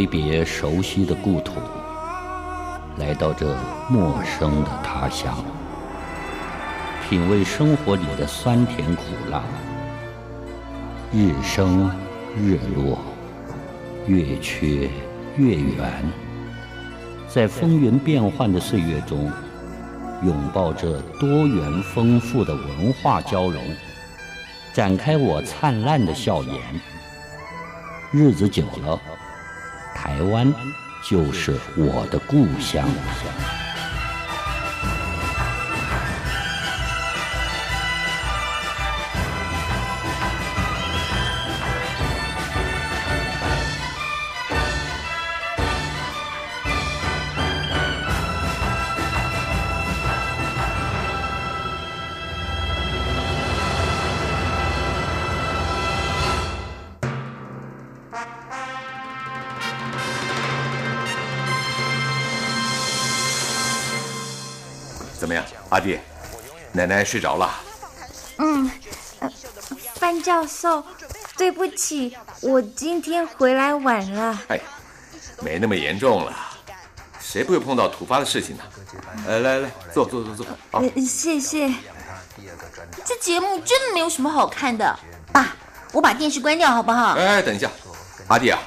挥别熟悉的故土，来到这陌生的他乡，品味生活里的酸甜苦辣，日升日落，月缺月圆，在风云变幻的岁月中，拥抱着多元丰富的文化交融，展开我灿烂的笑颜。日子久了。台湾就是我的故乡。怎么样，阿弟？奶奶睡着了。嗯，范教授，对不起，我今天回来晚了。哎，没那么严重了，谁不会碰到突发的事情呢？来，来来，坐坐坐坐。好，谢谢。这节目真的没有什么好看的。爸，我把电视关掉好不好？哎，等一下，阿弟啊，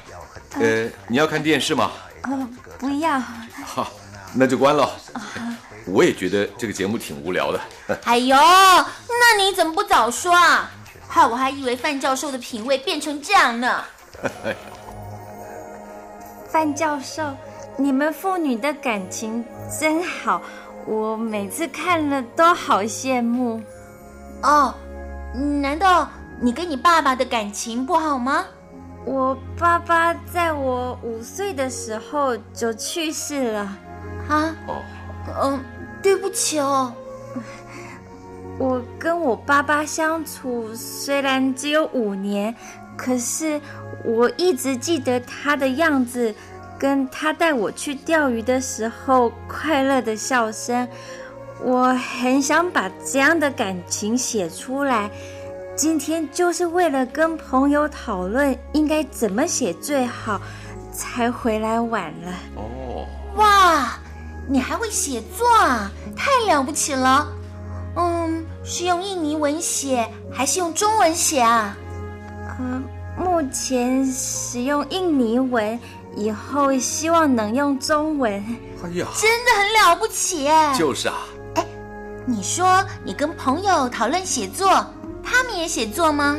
呃，你要看电视吗？呃，不要。好，那就关了。我也觉得这个节目挺无聊的。哎呦，那你怎么不早说啊？害我还以为范教授的品味变成这样呢。范教授，你们父女的感情真好，我每次看了都好羡慕。哦，难道你跟你爸爸的感情不好吗？我爸爸在我五岁的时候就去世了。啊？哦，嗯。对不起哦，我跟我爸爸相处虽然只有五年，可是我一直记得他的样子，跟他带我去钓鱼的时候快乐的笑声。我很想把这样的感情写出来，今天就是为了跟朋友讨论应该怎么写最好，才回来晚了。哦，哇！你还会写作啊？太了不起了！嗯，是用印尼文写还是用中文写啊？嗯，目前使用印尼文，以后希望能用中文。哎呀，真的很了不起哎！就是啊。哎，你说你跟朋友讨论写作，他们也写作吗？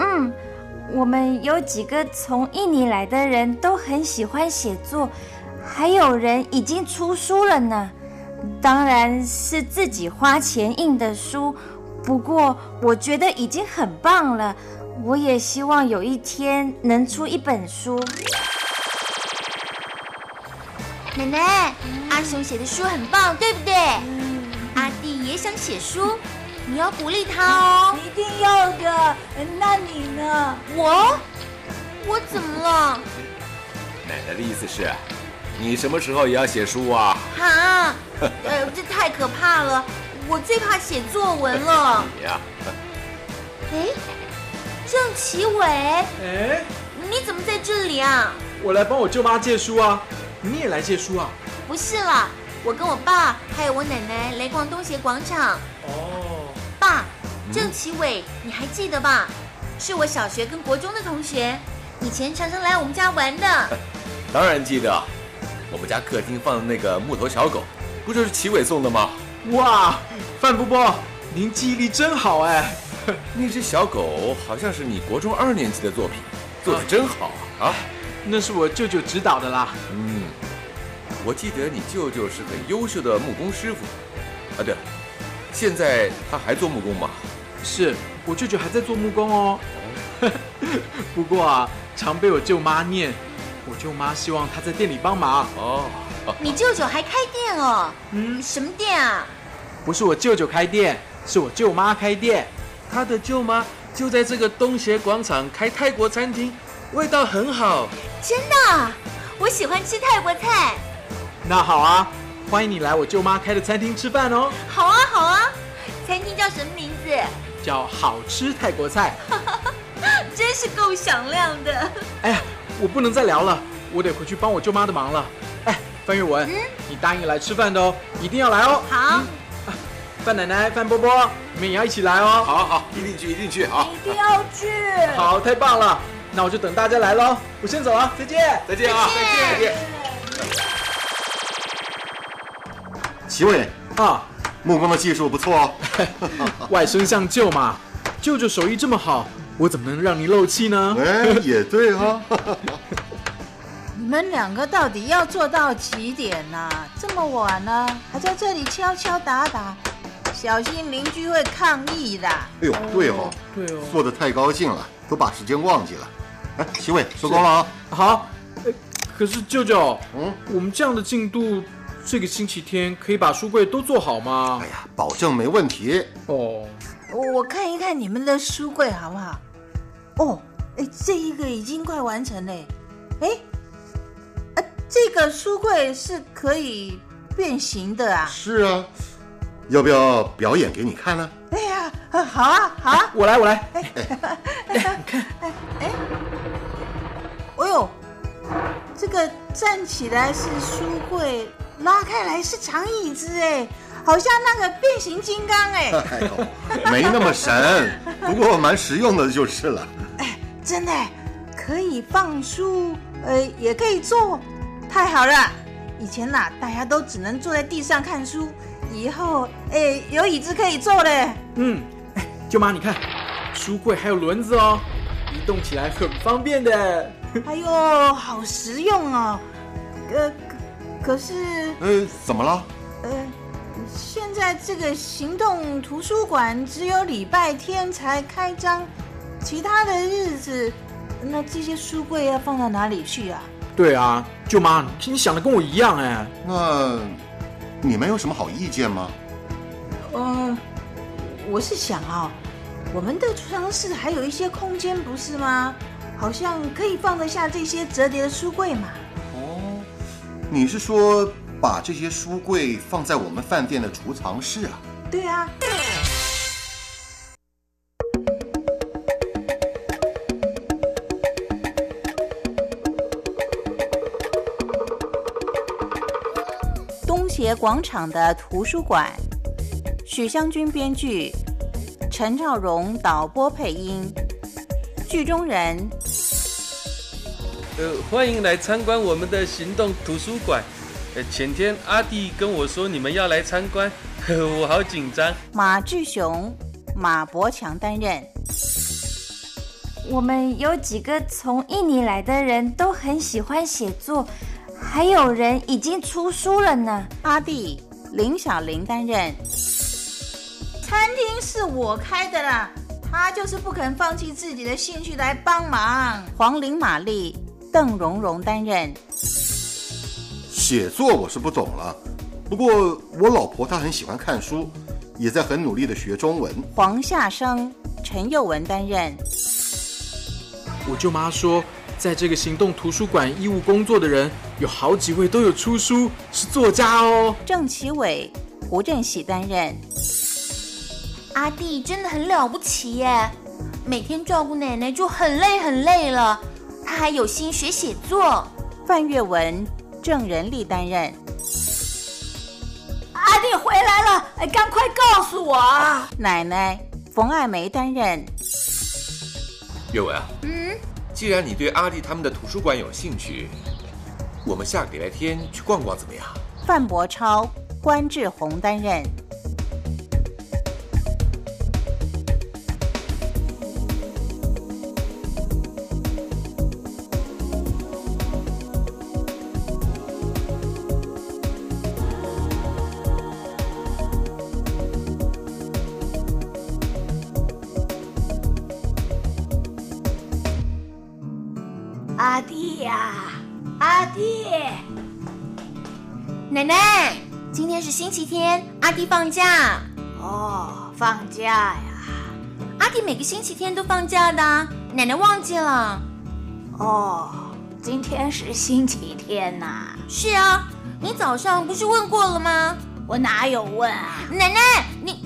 嗯，我们有几个从印尼来的人都很喜欢写作。还有人已经出书了呢，当然是自己花钱印的书。不过我觉得已经很棒了，我也希望有一天能出一本书。奶奶，阿雄写的书很棒，对不对？阿弟也想写书，你要鼓励他哦。一定要的。那你呢？我？我怎么了？奶奶的意思是。你什么时候也要写书啊？哈，呃，这太可怕了，我最怕写作文了。你 呀？哎，郑奇伟，哎，你怎么在这里啊？我来帮我舅妈借书啊，你也来借书啊？不是啦，我跟我爸还有我奶奶来逛东协广场。哦，爸，郑奇伟，你还记得吧？是我小学跟国中的同学，以前常常来我们家玩的。当然记得。我们家客厅放的那个木头小狗，不就是齐伟送的吗？哇，范伯伯，您记忆力真好哎！那只小狗好像是你国中二年级的作品，做的真好啊！啊，那是我舅舅指导的啦。嗯，我记得你舅舅是很优秀的木工师傅。啊，对了，现在他还做木工吗？是我舅舅还在做木工哦。不过啊，常被我舅妈念。我舅妈希望他在店里帮忙。哦，你舅舅还开店哦？嗯，什么店啊？不是我舅舅开店，是我舅妈开店。他的舅妈就在这个东协广场开泰国餐厅，味道很好。真的，我喜欢吃泰国菜。那好啊，欢迎你来我舅妈开的餐厅吃饭哦。好啊，好啊。餐厅叫什么名字？叫好吃泰国菜。真是够响亮的。哎呀，我不能再聊了，我得回去帮我舅妈的忙了。哎，范玉文，你答应来吃饭的哦，一定要来哦。好。范奶奶、范波波，你们也要一起来哦。好好，一定去，一定去啊！一定要去。好，太棒了，那我就等大家来喽。我先走了，再见，再见啊，再见再见。齐伟啊，木工的技术不错哦。外甥像舅嘛，舅舅手艺这么好，我怎么能让你漏气呢？哎，也对哈。你们两个到底要做到几点呢？这么晚了，还在这里敲敲打打，小心邻居会抗议的。哎呦，对哦，对哦，做的太高兴了，都把时间忘记了。哎，齐伟，收工了啊。好。可是舅舅，嗯，我们这样的进度，这个星期天可以把书柜都做好吗？哎呀，保证没问题。哦，我看一看你们的书柜好不好？哦，哎，这一个已经快完成了。哎。这个书柜是可以变形的啊！是啊，要不要表演给你看呢？哎呀，好啊，好啊！我来，我来。哎，你看，哎，哎，哦呦，这个站起来是书柜，拉开来是长椅子，哎，好像那个变形金刚，哎。哎呦，没那么神，不过蛮实用的，就是了。哎，真的可以放书，呃，也可以坐。太好了！以前呐，大家都只能坐在地上看书，以后哎，有椅子可以坐嘞。嗯，哎，舅妈，你看，书柜还有轮子哦，移动起来很方便的。哎呦，好实用哦。呃，可是……呃，怎么了？呃，现在这个行动图书馆只有礼拜天才开张，其他的日子，那这些书柜要放到哪里去啊？对啊，舅妈，你想的跟我一样哎。那你们有什么好意见吗？嗯，我是想啊，我们的储藏室还有一些空间，不是吗？好像可以放得下这些折叠的书柜嘛。哦，你是说把这些书柜放在我们饭店的储藏室啊？对啊。东协广场的图书馆，许湘君编剧，陈兆荣导播配音，剧中人。呃，欢迎来参观我们的行动图书馆。呃，前天阿弟跟我说你们要来参观，我好紧张。马志雄、马伯强担任。我们有几个从印尼来的人都很喜欢写作。还有人已经出书了呢。阿弟林小玲担任。餐厅是我开的啦，他就是不肯放弃自己的兴趣来帮忙。黄玲、玛丽、邓蓉蓉担任。写作我是不懂了，不过我老婆她很喜欢看书，也在很努力的学中文。黄夏生、陈佑文担任。我舅妈说。在这个行动图书馆义务工作的人，有好几位都有出书，是作家哦。郑其伟、胡振喜担任。阿弟真的很了不起耶，每天照顾奶奶就很累很累了，他还有心学写作。范月文、郑仁利担任。阿弟回来了，哎，赶快告诉我啊！奶奶冯爱梅担任。月文啊。嗯。既然你对阿弟他们的图书馆有兴趣，我们下个礼拜天去逛逛怎么样？范伯超、关志宏担任。天阿弟放假。哦，放假呀？阿弟每个星期天都放假的，奶奶忘记了。哦，今天是星期天呐。是啊，你早上不是问过了吗？我哪有问啊？奶奶，你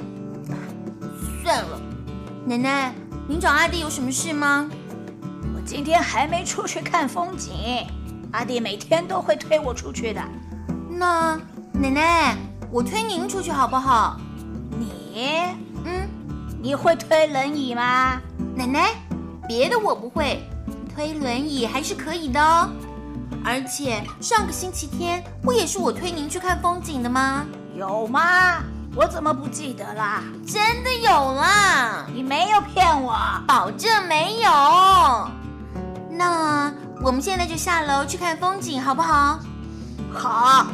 算了。奶奶，您找阿弟有什么事吗？我今天还没出去看风景，阿弟每天都会推我出去的。那奶奶，我推您出去好不好？你，嗯，你会推轮椅吗？奶奶，别的我不会，推轮椅还是可以的哦。而且上个星期天不也是我推您去看风景的吗？有吗？我怎么不记得啦？真的有啦！你没有骗我，保证没有。那我们现在就下楼去看风景，好不好？好。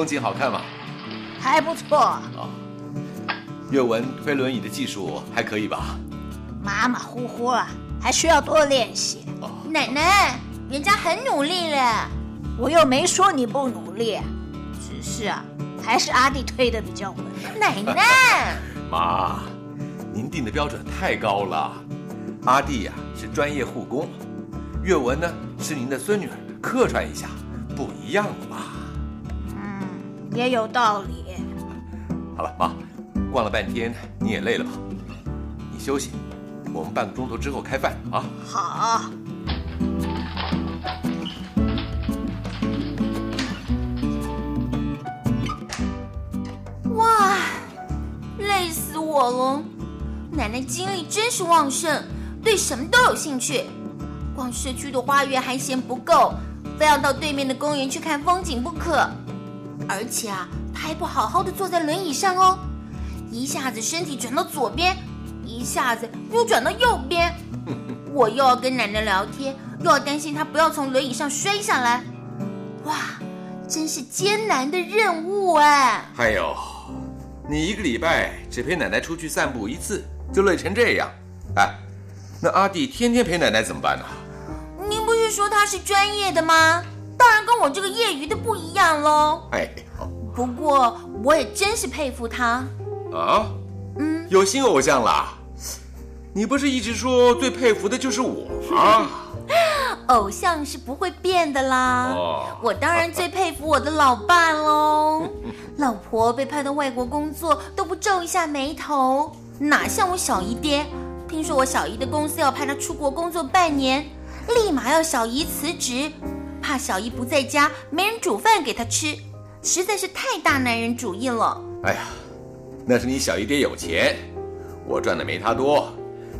风景好看吗？还不错。哦，阅文推轮椅的技术还可以吧？马马虎虎啊，还需要多练习。奶奶，人家很努力了，我又没说你不努力，只是啊，还是阿弟推的比较稳。奶奶，妈，您定的标准太高了。阿弟呀、是专业护工，岳文呢是您的孙女儿，客串一下，不一样嘛。嗯，也有道理。好了，妈，逛了半天你也累了吧？你休息，我们半个钟头之后开饭啊。好。哇，累死我了！奶奶精力真是旺盛，对什么都有兴趣。逛社区的花园还嫌不够，非要到对面的公园去看风景不可。而且啊，他还不好好的坐在轮椅上哦，一下子身体转到左边，一下子又转到右边。我又要跟奶奶聊天，又要担心她不要从轮椅上摔下来。哇，真是艰难的任务哎！还有，你一个礼拜只陪奶奶出去散步一次，就累成这样。哎，那阿弟天天陪奶奶怎么办呢？您不是说他是专业的吗？当然跟我这个业余的不一样喽。哎，不过我也真是佩服他。啊，嗯，有新偶像啦！你不是一直说最佩服的就是我吗？偶像是不会变的啦。哦我当然最佩服我的老爸喽。老婆被派到外国工作都不皱一下眉头，哪像我小姨爹？听说我小姨的公司要派他出国工作半年，立马要小姨辞职，怕小姨不在家没人煮饭给他吃，实在是太大男人主义了。哎呀，那是你小姨爹有钱，我赚的没他多，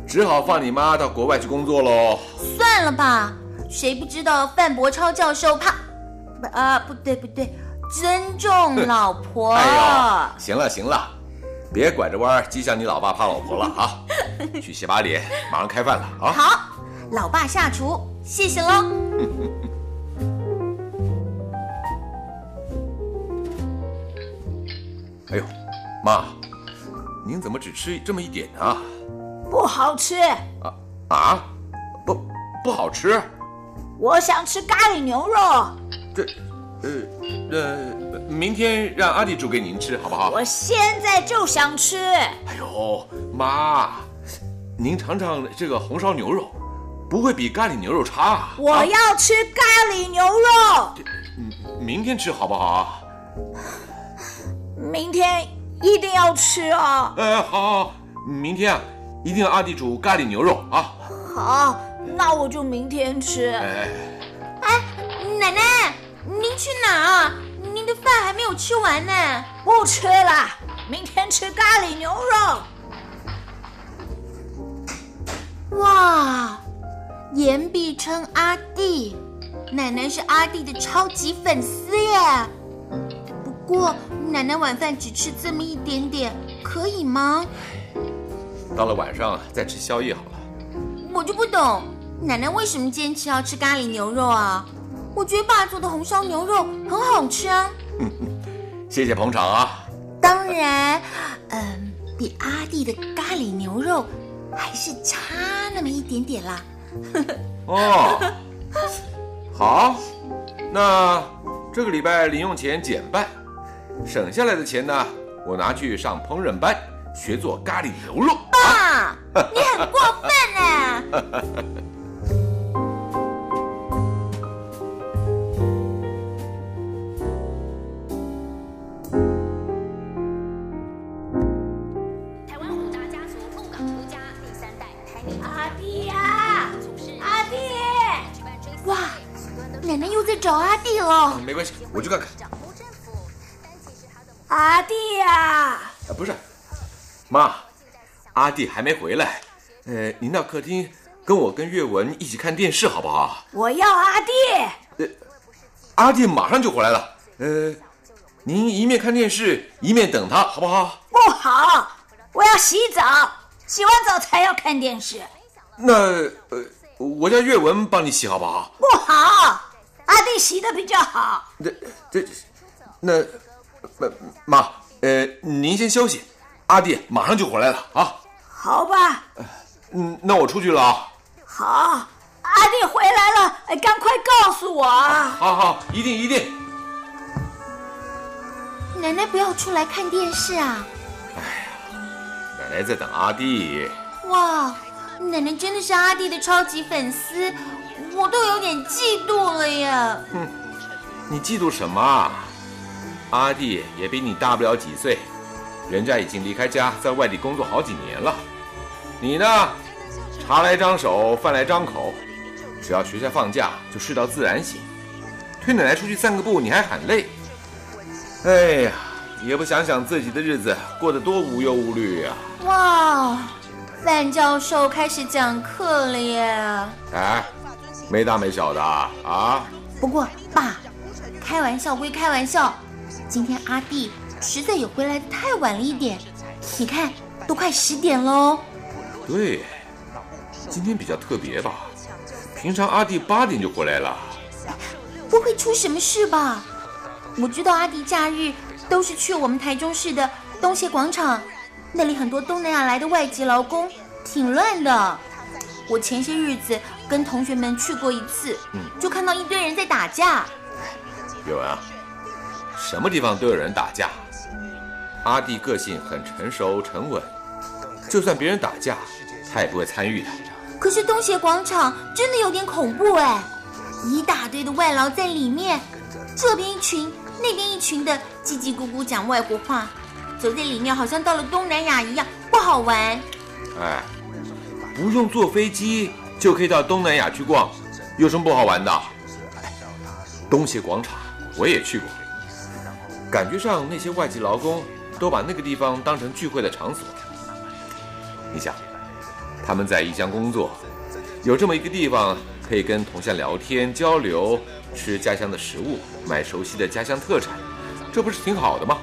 只好放你妈到国外去工作喽。算了吧，谁不知道范伯超教授怕不啊？不对不对，尊重老婆。哎呦，行了行了，别拐着弯儿讥笑你老爸怕老婆了啊！去洗把脸，马上开饭了啊！好，老爸下厨，谢谢喽。哎呦，妈，您怎么只吃这么一点呢？不好吃，啊啊，不不好吃？我想吃咖喱牛肉。这，呃呃，明天让阿弟煮给您吃好不好？我现在就想吃。哎呦，妈，您尝尝这个红烧牛肉，不会比咖喱牛肉差啊。我要吃咖喱牛肉。嗯，明天吃好不好啊？明天一定要吃哦。呃，好，好，好明天啊，一定要阿弟煮咖喱牛肉啊。好，那我就明天吃。哎，哎，奶奶，您去哪儿？您的饭还没有吃完呢。不吃了，明天吃咖喱牛肉。哇，言必称阿弟，奶奶是阿弟的超级粉丝耶。不过奶奶晚饭只吃这么一点点，可以吗？到了晚上再吃宵夜好了。我就不懂，奶奶为什么坚持要吃咖喱牛肉啊？我觉得爸做的红烧牛肉很好吃啊。谢谢捧场啊。当然，嗯，比阿弟的咖喱牛肉还是差那么一点点啦。哦，好，那这个礼拜零用钱减半，省下来的钱呢，我拿去上烹饪班，学做咖喱牛肉。爸，你很过分呢。台湾五大家族鹿港独家第三代阿弟呀，阿弟，哇，奶奶又在找阿弟了。没关系，我去看看。阿弟呀，啊，不是，妈，阿弟还没回来。呃，您到客厅跟我跟岳文一起看电视好不好？我要阿弟。阿弟马上就回来了。呃，您一面看电视一面等他好不好？不好，我要洗澡，洗完澡才要看电视。那呃，我叫岳文帮你洗好不好？不好，阿弟洗的比较好。这这，那呃妈，呃，您先休息，阿弟马上就回来了啊。好吧，嗯，那我出去了啊。好，阿弟回来了，哎赶快告诉我啊！好好，一定一定。奶奶不要出来看电视啊！哎呀奶奶在等阿弟。哇，奶奶真的是阿弟的超级粉丝，我都有点嫉妒了呀。哼，你嫉妒什么啊？阿弟也比你大不了几岁，人家已经离开家，在外地工作好几年了。你呢，茶来张手，饭来张口，只要学校放假就睡到自然醒。推奶奶出去散个步，你还喊累。哎呀，也不想想自己的日子过得多无忧无虑呀、哇，范教授开始讲课了耶！哎，没大没小的啊啊！不过爸，开玩笑归开玩笑，今天阿弟实在也回来的太晚了一点。你看，都快十点喽。对，今天比较特别吧？平常阿弟八点就回来了。不会出什么事吧？我知道阿迪假日都是去我们台中市的东协广场，那里很多东南亚来的外籍劳工，挺乱的。我前些日子跟同学们去过一次，就看到一堆人在打架。有啊，什么地方都有人打架。阿弟个性很成熟沉稳，就算别人打架，他也不会参与的。可是东协广场真的有点恐怖哎，一大堆的外劳在里面，这边一群，那边一群的叽叽咕咕讲外国话，走在里面好像到了东南亚一样，不好玩。哎，不用坐飞机就可以到东南亚去逛，有什么不好玩的？哎东协广场我也去过，感觉上那些外籍劳工都把那个地方当成聚会的场所。你想，他们在异乡工作，有这么一个地方可以跟同乡聊天交流，吃家乡的食物，买熟悉的家乡特产，这不是挺好的吗？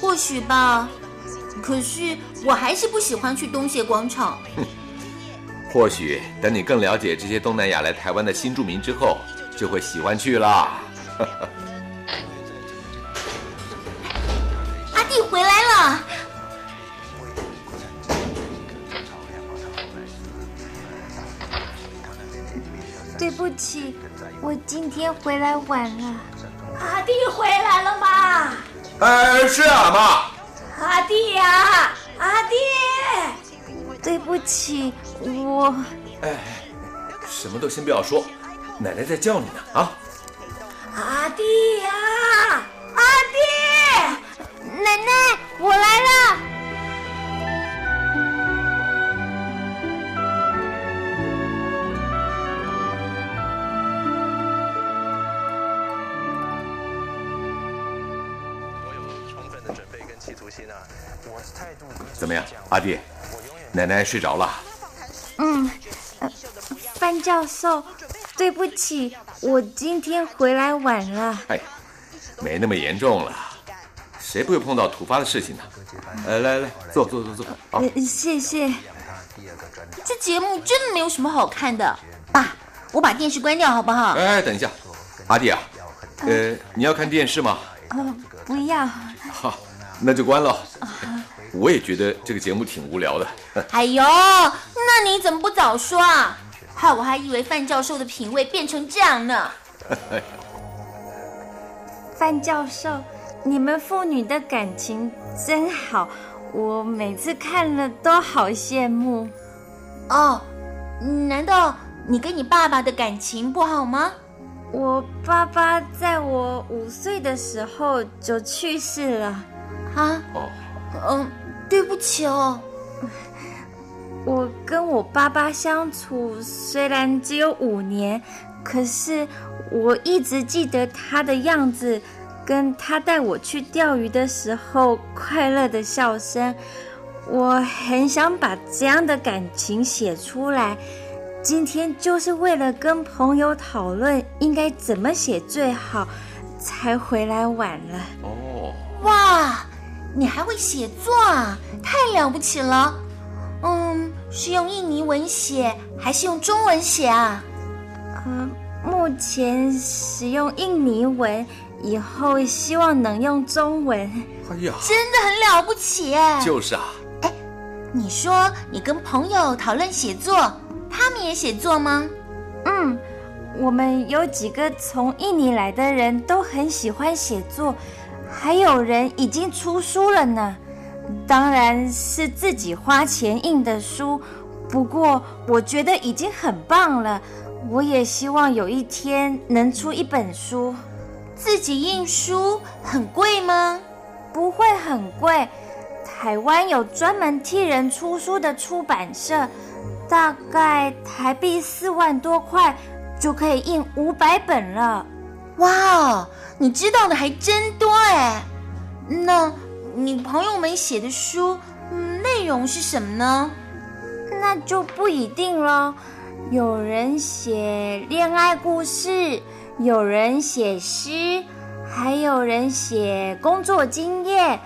或许吧，可是我还是不喜欢去东协广场。或许等你更了解这些东南亚来台湾的新住民之后，就会喜欢去啦。不起，我今天回来晚了。阿弟回来了吗？哎，是啊，妈。阿弟呀、阿弟，对不起，我哎，什么都先不要说，奶奶在叫你呢啊！阿弟呀、阿弟，奶奶，我来了。怎么样，阿弟？奶奶睡着了。嗯，呃范教授，对不起，我今天回来晚了。哎，没那么严重了，谁不会碰到突发的事情呢？呃，来来，坐坐坐坐。好，呃谢谢。这节目真的没有什么好看的。爸，我把电视关掉好不好？哎，等一下，阿弟啊，呃，你要看电视吗？呃，不要。好，那就关了。我也觉得这个节目挺无聊的。哎呦，那你怎么不早说啊？害我还以为范教授的品味变成这样呢。范教授，你们父女的感情真好，我每次看了都好羡慕。哦，难道你跟你爸爸的感情不好吗？我爸爸在我五岁的时候就去世了。啊？哦。嗯，对不起哦。我跟我爸爸相处虽然只有五年，可是我一直记得他的样子，跟他带我去钓鱼的时候快乐的笑声。我很想把这样的感情写出来，今天就是为了跟朋友讨论应该怎么写最好，才回来晚了。哦，哇，你还会写作啊？太了不起了！嗯，是用印尼文写还是用中文写啊？嗯，目前使用印尼文，以后希望能用中文。哎呀，真的很了不起哎！就是啊。哎，你说你跟朋友讨论写作，他们也写作吗？嗯，我们有几个从印尼来的人都很喜欢写作，还有人已经出书了呢。当然是自己花钱印的书，不过我觉得已经很棒了。我也希望有一天能出一本书。自己印书很贵吗？不会很贵，台湾有专门替人出书的出版社，大概台币四万多块就可以印五百本了。哇，你知道的还真多哎。那。你朋友们写的书，内容是什么呢？那就不一定了。有人写恋爱故事，有人写诗，还有人写工作经验。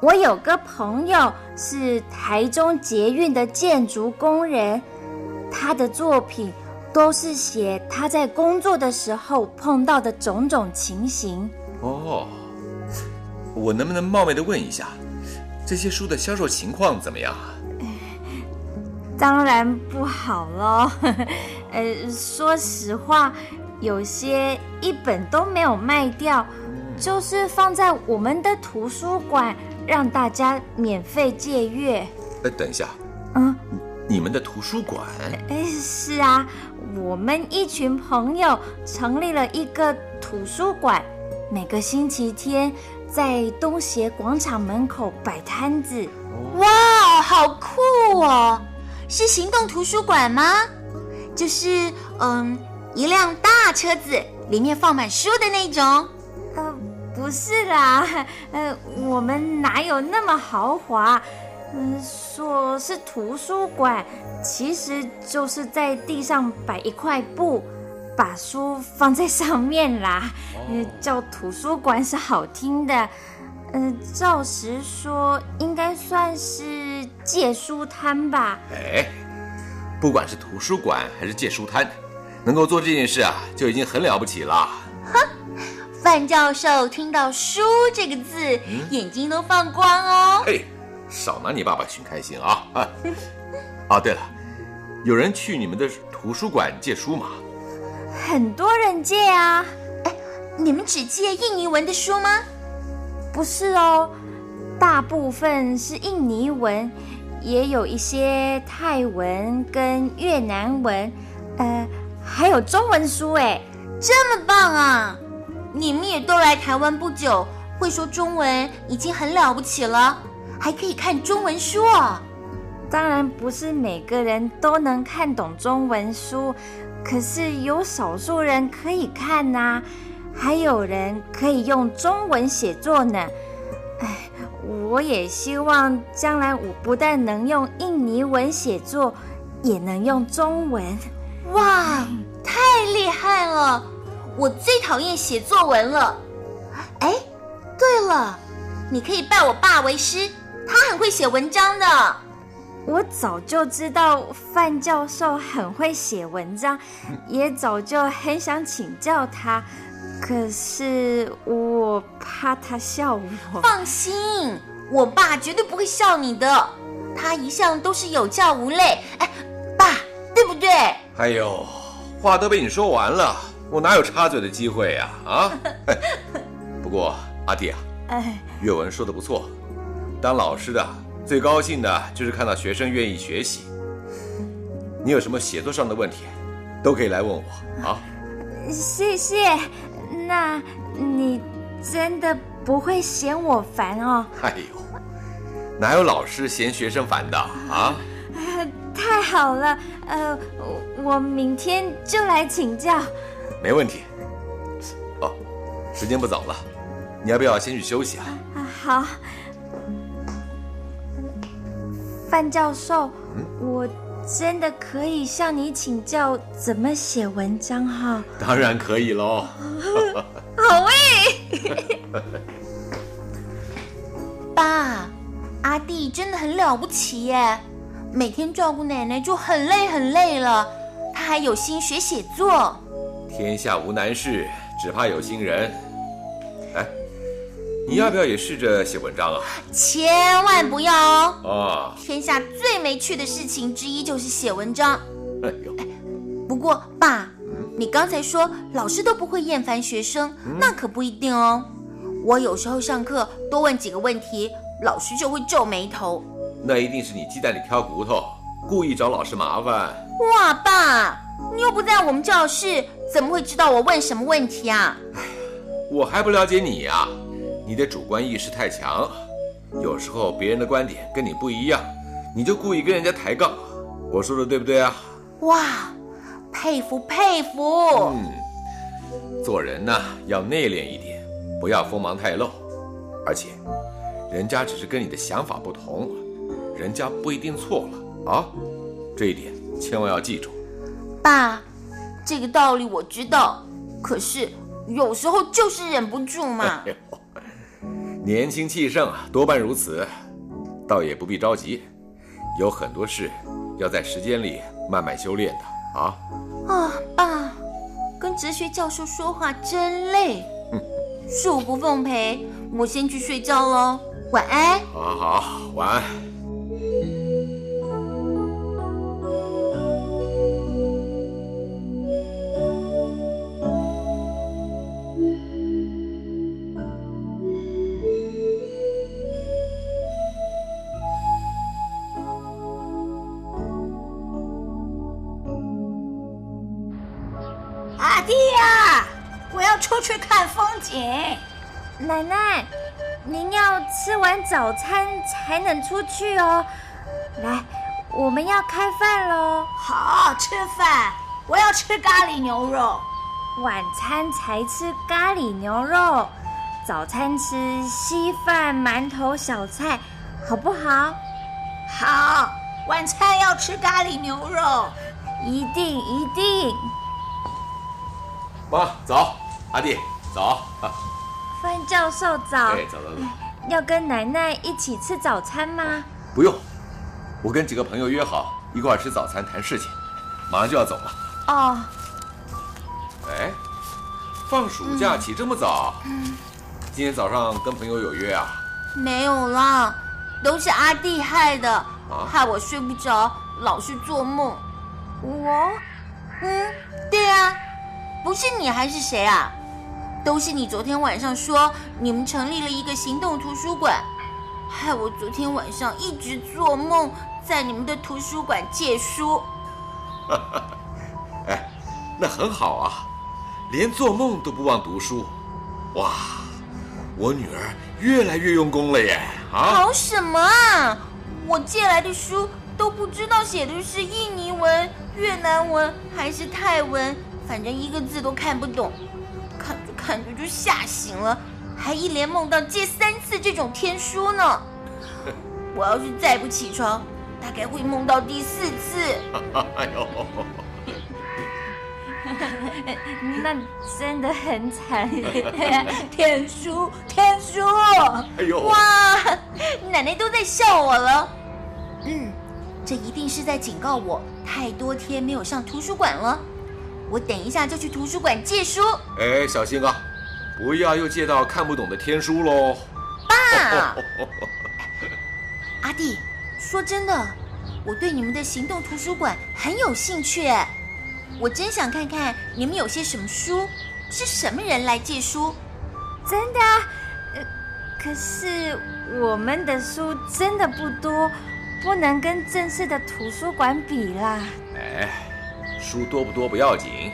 我有个朋友是台中捷运的建筑工人，他的作品都是写他在工作的时候碰到的种种情形。哦。我能不能冒昧的问一下，这些书的销售情况怎么样？当然不好喽。呃，说实话，有些一本都没有卖掉，就是放在我们的图书馆让大家免费借阅。呃，等一下，嗯，你们的图书馆？哎，是啊，我们一群朋友成立了一个图书馆，每个星期天。在东协广场门口摆摊子，哇，好酷哦！是行动图书馆吗？就是嗯，一辆大车子，里面放满书的那种。呃，不是啦，呃，我们哪有那么豪华？嗯，说是图书馆，其实就是在地上摆一块布。把书放在上面啦，呃，叫图书馆是好听的，嗯，照实说应该算是借书摊吧。哎，不管是图书馆还是借书摊，能够做这件事啊，就已经很了不起了。哼，范教授听到“书”这个字，眼睛都放光哦。嘿，少拿你爸爸寻开心啊！啊，哦，对了，有人去你们的图书馆借书吗？很多人借啊！哎，你们只借印尼文的书吗？不是哦，大部分是印尼文，也有一些泰文跟越南文，呃，还有中文书。哎，这么棒啊！你们也都来台湾不久，会说中文已经很了不起了，还可以看中文书哦。当然不是每个人都能看懂中文书。可是有少数人可以看呐，还有人可以用中文写作呢。哎，我也希望将来我不但能用印尼文写作，也能用中文。哇，太厉害了！我最讨厌写作文了。哎，对了，你可以拜我爸为师，他很会写文章的。我早就知道范教授很会写文章，也早就很想请教他，可是我怕他笑我。放心，我爸绝对不会笑你的，他一向都是有教无类。哎，爸，对不对？哎呦，话都被你说完了，我哪有插嘴的机会呀？啊！不过阿弟啊，哎，阅文说的不错，当老师的。最高兴的就是看到学生愿意学习。你有什么写作上的问题，都可以来问我啊。谢谢。那你真的不会嫌我烦哦？哎呦，哪有老师嫌学生烦的啊？太好了，呃，我明天就来请教。没问题。哦，时间不早了，你要不要先去休息啊？啊，好。范教授，我真的可以向你请教怎么写文章哈？当然可以喽。好诶。爸，阿弟真的很了不起耶！每天照顾奶奶就很累很累了，他还有心学写作。天下无难事，只怕有心人。你要不要也试着写文章啊？千万不要哦！啊，天下最没趣的事情之一就是写文章。哎呦，不过爸，你刚才说老师都不会厌烦学生，那可不一定哦。我有时候上课多问几个问题，老师就会皱眉头。那一定是你鸡蛋里挑骨头，故意找老师麻烦。哇，爸，你又不在我们教室，怎么会知道我问什么问题啊？哎呀，我还不了解你呀。你的主观意识太强，有时候别人的观点跟你不一样，你就故意跟人家抬杠。我说的对不对啊？哇，佩服佩服。嗯，做人呢要内敛一点，不要锋芒太露。而且，人家只是跟你的想法不同，人家不一定错了啊。这一点千万要记住。爸，这个道理我知道，可是有时候就是忍不住嘛。年轻气盛啊，多半如此，倒也不必着急，有很多事要在时间里慢慢修炼的啊。啊，爸，跟哲学教授说话真累，恕不奉陪，我先去睡觉喽，晚安。好好，晚安。奶奶，您要吃完早餐才能出去哦。来，我们要开饭喽。好，吃饭，我要吃咖喱牛肉。晚餐才吃咖喱牛肉，早餐吃稀饭、馒头、小菜，好不好？好，晚餐要吃咖喱牛肉，一定一定。妈，走。阿弟，走。范教授早。要跟奶奶一起吃早餐吗？不用，我跟几个朋友约好一块吃早餐谈事情，马上就要走了。哦。哎，放暑假起这么早？嗯。今天早上跟朋友有约啊？没有啦，都是阿弟害的，害我睡不着，老是做梦。我？嗯，对啊，不是你还是谁啊？都是你昨天晚上说你们成立了一个行动图书馆，害我昨天晚上一直做梦，在你们的图书馆借书。哎，那很好啊，连做梦都不忘读书，哇，我女儿越来越用功了耶！啊，好什么啊？我借来的书都不知道写的是印尼文、越南文还是泰文，反正一个字都看不懂。看着就吓醒了，还一连梦到借三次这种天书呢。我要是再不起床，大概会梦到第四次。哎呦，那真的很惨。天书，天书！哎呦，哇，奶奶都在笑我了。嗯，这一定是在警告我太多天没有上图书馆了。我等一下就去图书馆借书。哎，小心啊，不要又借到看不懂的天书喽。爸，阿弟，说真的，我对你们的行动图书馆很有兴趣。我真想看看你们有些什么书，是什么人来借书？真的啊？呃，可是我们的书真的不多，不能跟正式的图书馆比啦。哎，书多不多不要紧，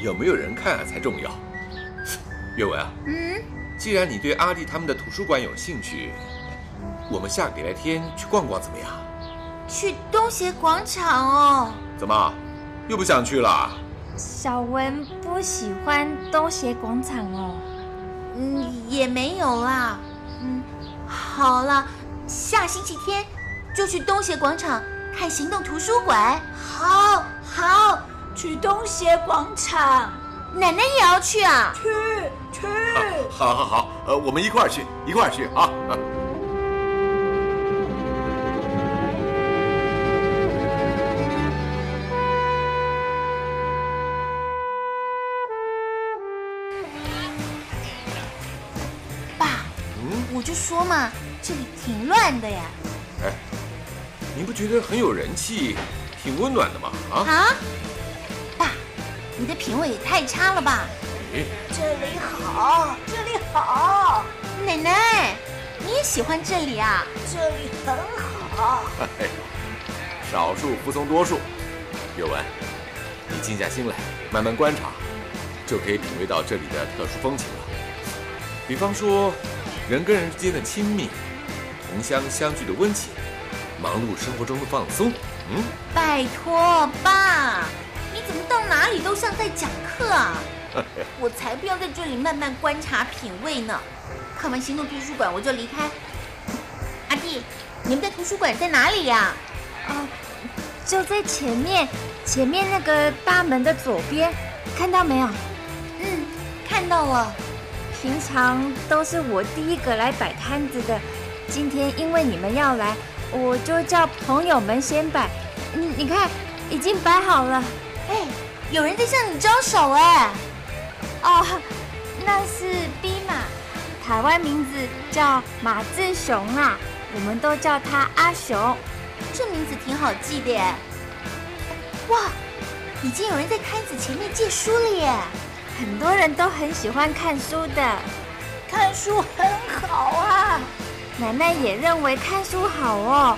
有没有人看才重要。月文啊，嗯，既然你对阿弟他们的图书馆有兴趣，我们下个礼拜天去逛逛怎么样？去东协广场哦。怎么，又不想去了？小文不喜欢东协广场哦。嗯，也没有啦。嗯，好了，下星期天就去东协广场看行动图书馆。好，好，去东协广场。奶奶也要去啊？去去。好好好，呃，我们一块儿去，一块儿去啊。爸，嗯，我就说嘛，这里挺乱的呀。哎，你不觉得很有人气，挺温暖的吗？啊？啊？爸，你的品味也太差了吧？哎，这里好，这里好。奶奶，你也喜欢这里啊？这里很好。哎，少数服从多数。月文，你静下心来，慢慢观察，就可以品味到这里的特殊风情了。比方说，人跟人之间的亲密，同乡相聚的温情，忙碌生活中的放松。嗯，拜托，爸，你怎么到哪里都像在讲课啊？我才不要在这里慢慢观察品味呢！看完行动图书馆我就离开。阿弟，你们的图书馆在哪里呀？哦，就在前面，前面那个大门的左边，看到没有？嗯，看到了。平常都是我第一个来摆摊子的，今天因为你们要来，我就叫朋友们先摆。嗯，你看，已经摆好了。哎，有人在向你招手哎。哦，那是 B 马，台湾名字叫马志雄啊，我们都叫他阿雄，这名字挺好记的耶。哇，已经有人在摊子前面借书了耶！很多人都很喜欢看书的，看书很好啊。奶奶也认为看书好哦。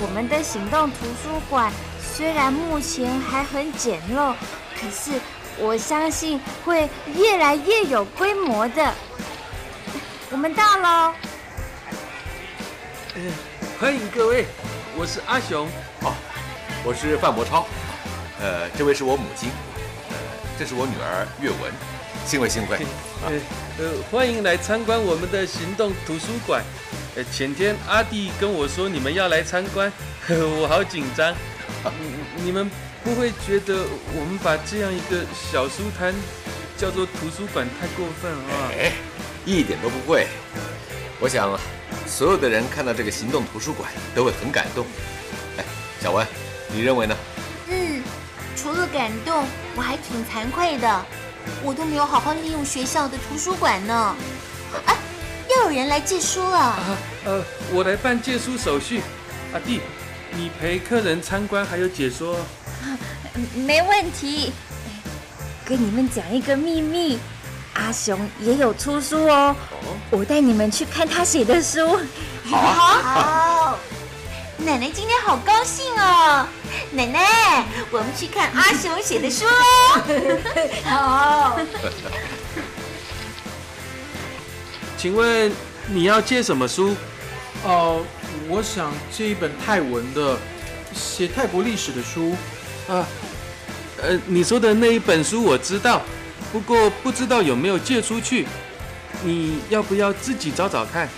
我们的行动图书馆虽然目前还很简陋，可是。我相信会越来越有规模的。我们到喽！欢迎各位，我是阿雄。哦，我是范博超。呃，这位是我母亲。呃，这是我女儿岳文。幸会幸会。呃呃，欢迎来参观我们的行动图书馆。呃，前天阿弟跟我说你们要来参观，我好紧张。你们。不会觉得我们把这样一个小书摊叫做图书馆太过分啊？哎，一点都不会。我想，所有的人看到这个行动图书馆都会很感动。哎，小文，你认为呢？嗯，除了感动，我还挺惭愧的，我都没有好好利用学校的图书馆呢。哎，又有人来借书了。啊，呃，我来办借书手续。阿弟，你陪客人参观还有解说。没问题，跟你们讲一个秘密，阿雄也有出书哦。我带你们去看他写的书。好啊，好。奶奶今天好高兴哦，奶奶，我们去看阿雄写的书喽。好。请问你要借什么书？哦，我想借一本泰文的，写泰国历史的书。啊，呃，你说的那一本书我知道，不过不知道有没有借出去，你要不要自己找找看？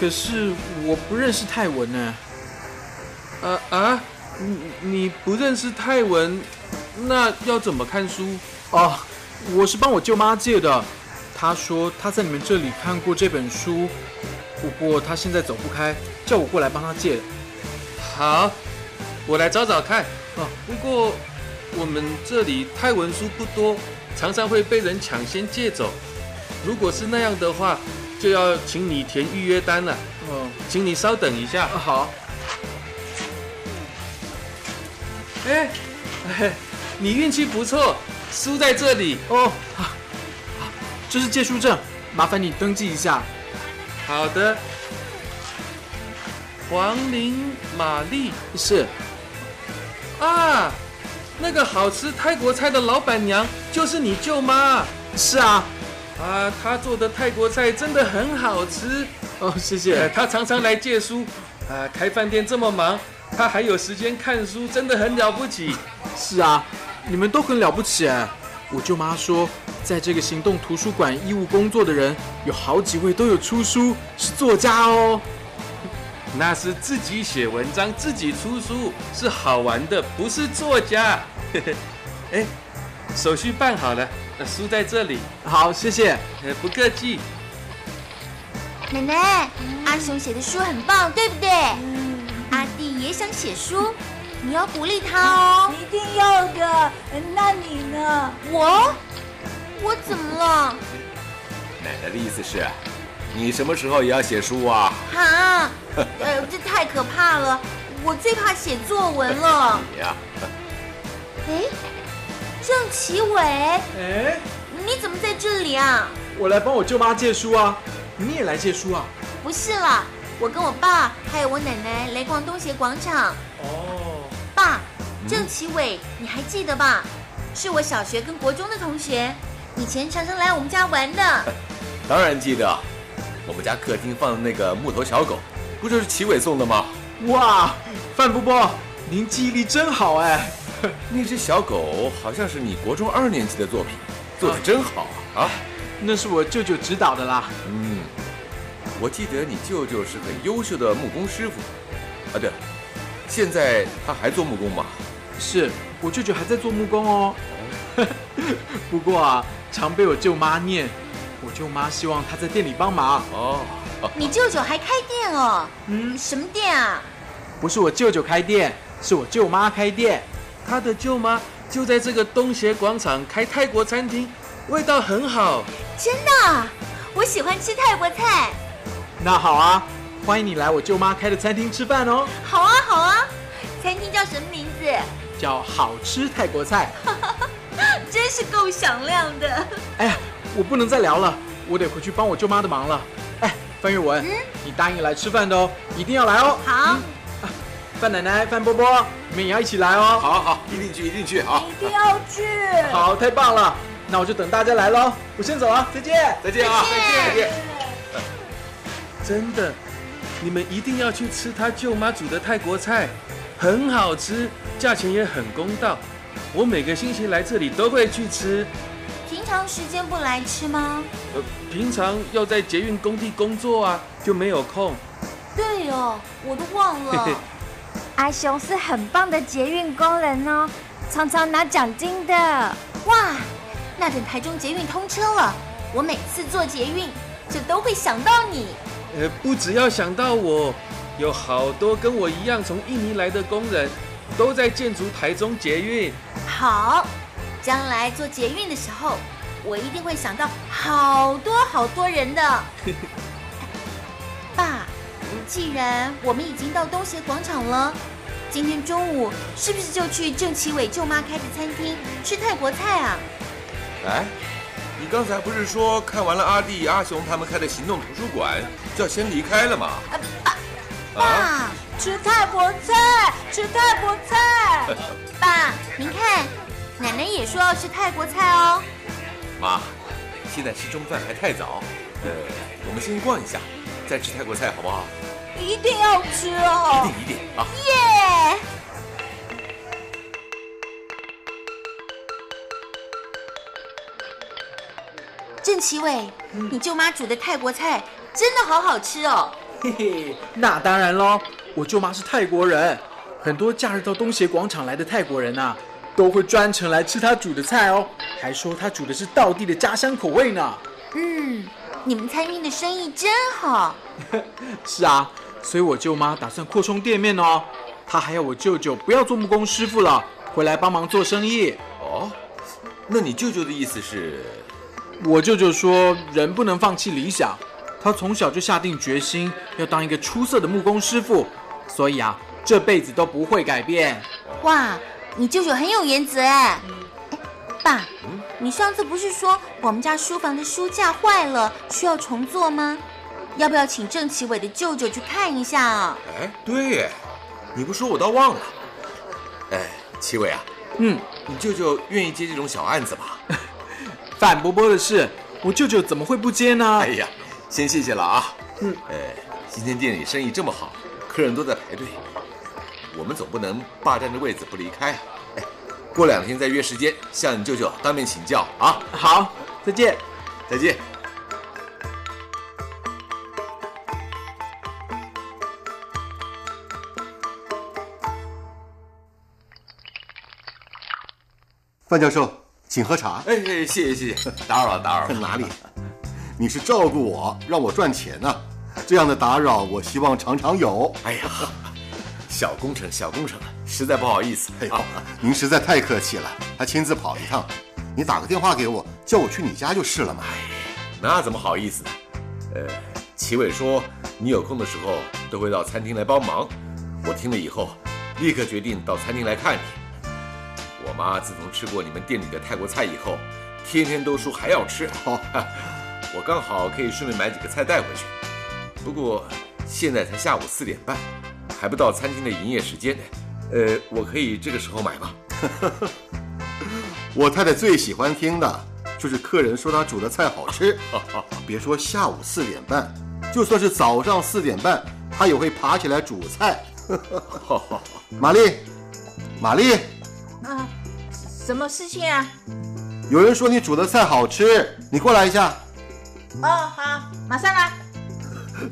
可是我不认识泰文呢。啊啊，你你不认识泰文，那要怎么看书？哦，我是帮我舅妈借的，她说她在你们这里看过这本书，不过她现在走不开，叫我过来帮她借。好，我来找找看。哦，不过我们这里泰文书不多，常常会被人抢先借走。如果是那样的话，就要请你填预约单了。哦，请你稍等一下。好。哎，你运气不错，输在这里。哦，好，这是借书证，麻烦你登记一下。好的。黄玲玛丽是。啊，那个好吃泰国菜的老板娘就是你舅妈。是啊。啊，他做的泰国菜真的很好吃。哦，谢谢。他常常来借书。啊，开饭店这么忙。他还有时间看书，真的很了不起。是啊，你们都很了不起哎。我舅妈说，在这个行动图书馆义务工作的人，有好几位都有出书，是作家哦。那是自己写文章，自己出书，是好玩的，不是作家。哎，手续办好了，书在这里。好，谢谢。呃不客气。奶奶，阿雄写的书很棒，对不对？阿弟也想写书，你要鼓励他哦。一定要的。那你呢？我？我怎么了？奶奶的意思是，你什么时候也要写书啊？哈，呃，这太可怕了，我最怕写作文了。你呀？哎，郑奇伟。哎，你怎么在这里啊？我来帮我舅妈借书啊。你也来借书啊？不是啦。我跟我爸还有我奶奶来逛东协广场。哦，爸，郑奇伟，你还记得吧？是我小学跟国中的同学，以前常常来我们家玩的。当然记得，我们家客厅放的那个木头小狗，不就是奇伟送的吗？哇，范伯伯，您记忆力真好哎！那只小狗好像是你国中二年级的作品，做的真好啊！那是我舅舅指导的啦。嗯。我记得你舅舅是很优秀的木工师傅，啊对，现在他还做木工吗？是我舅舅还在做木工哦。不过啊，常被我舅妈念。我舅妈希望他在店里帮忙。哦，你舅舅还开店哦？嗯，什么店啊？不是我舅舅开店，是我舅妈开店。他的舅妈就在这个东协广场开泰国餐厅，味道很好。真的，我喜欢吃泰国菜。那好啊，欢迎你来我舅妈开的餐厅吃饭哦。好啊，好啊，餐厅叫什么名字？叫好吃泰国菜。真是够响亮的。哎呀，我不能再聊了，我得回去帮我舅妈的忙了。哎，范玉文，你答应来吃饭的哦，一定要来哦。好。范奶奶、范波波，你们也要一起来哦。好好，一定去，一定去啊！一定要去。好，太棒了，那我就等大家来喽。我先走了，再见，再见啊，再见。真的，你们一定要去吃他舅妈煮的泰国菜，很好吃，价钱也很公道。我每个星期来这里都会去吃。平常时间不来吃吗？呃，平常要在捷运工地工作啊，就没有空。对哦，我都忘了。阿雄是很棒的捷运工人哦，常常拿奖金的。哇，那等台中捷运通车了，我每次坐捷运就都会想到你。呃，不只要想到我，有好多跟我一样从印尼来的工人，都在建筑台中捷运。好，将来坐捷运的时候，我一定会想到好多好多人的。爸，既然我们已经到东协广场了，今天中午是不是就去郑其伟舅妈开的餐厅吃泰国菜啊？哎。你刚才不是说看完了阿弟、阿雄他们开的行动图书馆，就要先离开了吗？爸，吃泰国菜，吃泰国菜。爸，您看，奶奶也说要吃泰国菜哦。妈，现在吃中饭还太早，呃，我们先逛一下，再吃泰国菜好不好？一定要吃哦！一定一定啊！耶！郑奇伟，你舅妈煮的泰国菜真的好好吃哦！嘿嘿，那当然喽，我舅妈是泰国人，很多假日到东协广场来的泰国人呐，都会专程来吃她煮的菜哦，还说她煮的是道地的家乡口味呢。嗯，你们餐厅的生意真好。是啊，所以我舅妈打算扩充店面哦。她还要我舅舅不要做木工师傅了，回来帮忙做生意。哦，那你舅舅的意思是？我舅舅说，人不能放弃理想。他从小就下定决心要当一个出色的木工师傅，所以啊，这辈子都不会改变。哇，你舅舅很有原则哎！哎，爸，你上次不是说我们家书房的书架坏了，需要重做吗？要不要请郑奇伟的舅舅去看一下啊？哎，对，你不说我倒忘了。哎，奇伟啊，嗯，你舅舅愿意接这种小案子吗？范伯伯的事，我舅舅怎么会不接呢？哎呀，先谢谢了啊。嗯，哎，今天店里生意这么好，客人都在排队，我们总不能霸占着位子不离开啊。哎，过两天再约时间向你舅舅当面请教啊。好，再见，再见。范教授，请喝茶。哎哎，谢谢谢谢，打扰了打扰了。哪里？你是照顾我，让我赚钱呢、这样的打扰，我希望常常有。哎呀，小工程小工程，实在不好意思。哎呦，您实在太客气了，还亲自跑一趟。你打个电话给我，叫我去你家就是了嘛。哎那怎么好意思呢？呃，齐伟说你有空的时候都会到餐厅来帮忙，我听了以后，立刻决定到餐厅来看你。我妈自从吃过你们店里的泰国菜以后，天天都说还要吃。哦，我刚好可以顺便买几个菜带回去。不过现在才下午四点半，还不到餐厅的营业时间呢。呃，我可以这个时候买吗？我太太最喜欢听的就是客人说她煮的菜好吃。别说下午四点半，就算是早上四点半，她也会爬起来煮菜。玛丽，玛丽，啊，什么事情啊？有人说你煮的菜好吃，你过来一下。哦，好，马上来。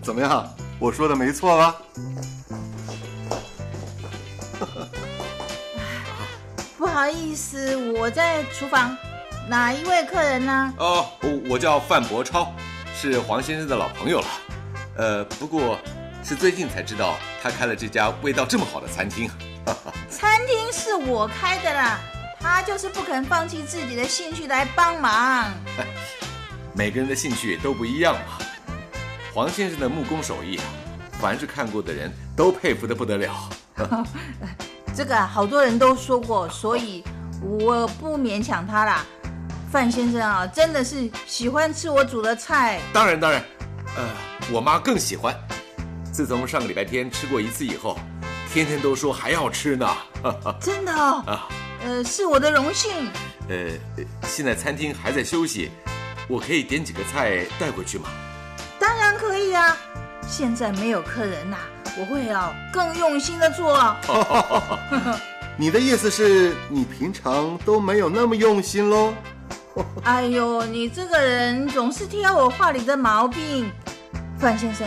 怎么样？我说的没错吧？不好意思，我在厨房。哪一位客人呢？哦，我我叫范伯超，是黄先生的老朋友了。呃，不过是最近才知道他开了这家味道这么好的餐厅。餐厅是我开的啦，他就是不肯放弃自己的兴趣来帮忙。每个人的兴趣都不一样嘛。黄先生的木工手艺啊，凡是看过的人都佩服的不得了。这个啊好多人都说过，所以我不勉强他啦。范先生啊，真的是喜欢吃我煮的菜。当然当然，呃，我妈更喜欢。自从上个礼拜天吃过一次以后，天天都说还要吃呢。真的哦，啊，呃，是我的荣幸。呃，现在餐厅还在休息，我可以点几个菜带回去吗？当然可以啊，现在没有客人呐、我会要更用心的做。你的意思是你平常都没有那么用心喽？哎呦，你这个人总是挑我话里的毛病。范先生，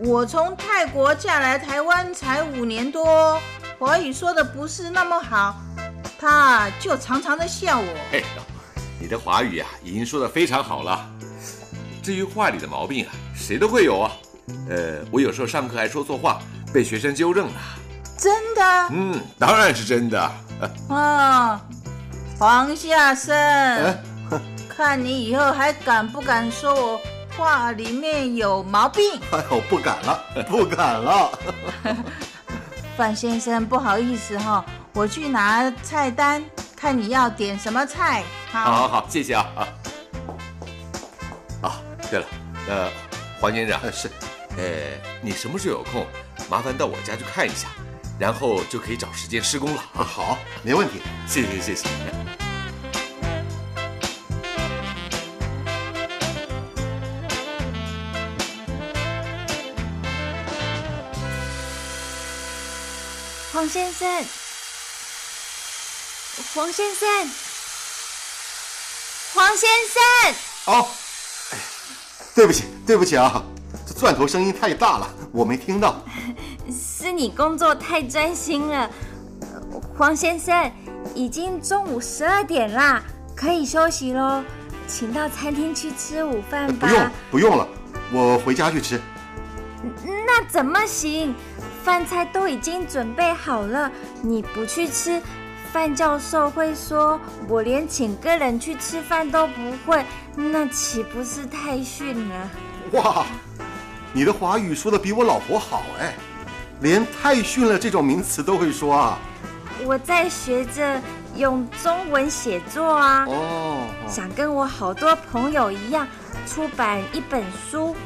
我从泰国嫁来台湾才五年多，华语说的不是那么好，他就常常的笑我。哎，你的华语啊，已经说得非常好了。至于话里的毛病啊，谁都会有啊。呃，我有时候上课还说错话，被学生纠正了。真的？嗯，当然是真的。啊，黄夏生，哎看你以后还敢不敢说我话里面有毛病？哎呦，不敢了，不敢了。范先生，不好意思哈、我去拿菜单，看你要点什么菜。好好好，谢谢啊啊。啊，对了，呃，黄先生是，呃，你什么时候有空，麻烦到我家去看一下，然后就可以找时间施工了啊。好，没问题。谢谢谢谢。黄先生，黄先生，黄先生，哦，哎，对不起，对不起啊，这钻头声音太大了，我没听到。是你工作太专心了。呃黄先生，已经中午十二点啦，可以休息喽，请到餐厅去吃午饭吧。不用，不用了，我回家去吃。那那怎么行？饭菜都已经准备好了，你不去吃，范教授会说我连请个人去吃饭都不会，那岂不是太逊了？哇，你的华语说的比我老婆好哎，连太逊了这种名词都会说啊。我在学着用中文写作啊，哦，想跟我好多朋友一样出版一本书。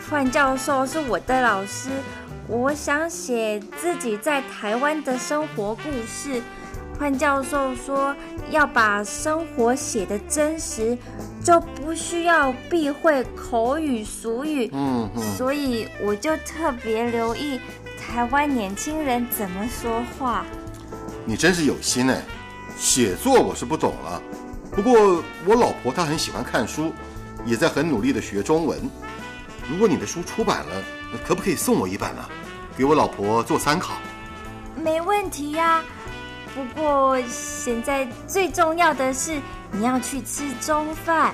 范教授是我的老师。我想写自己在台湾的生活故事。范教授说要把生活写得真实，就不需要避讳口语俗语。嗯嗯，所以我就特别留意台湾年轻人怎么说话。你真是有心哎！写作我是不懂了，不过我老婆她很喜欢看书，也在很努力的学中文。如果你的书出版了，可不可以送我一本呢？给我老婆做参考。没问题呀，不过现在最重要的是你要去吃中饭，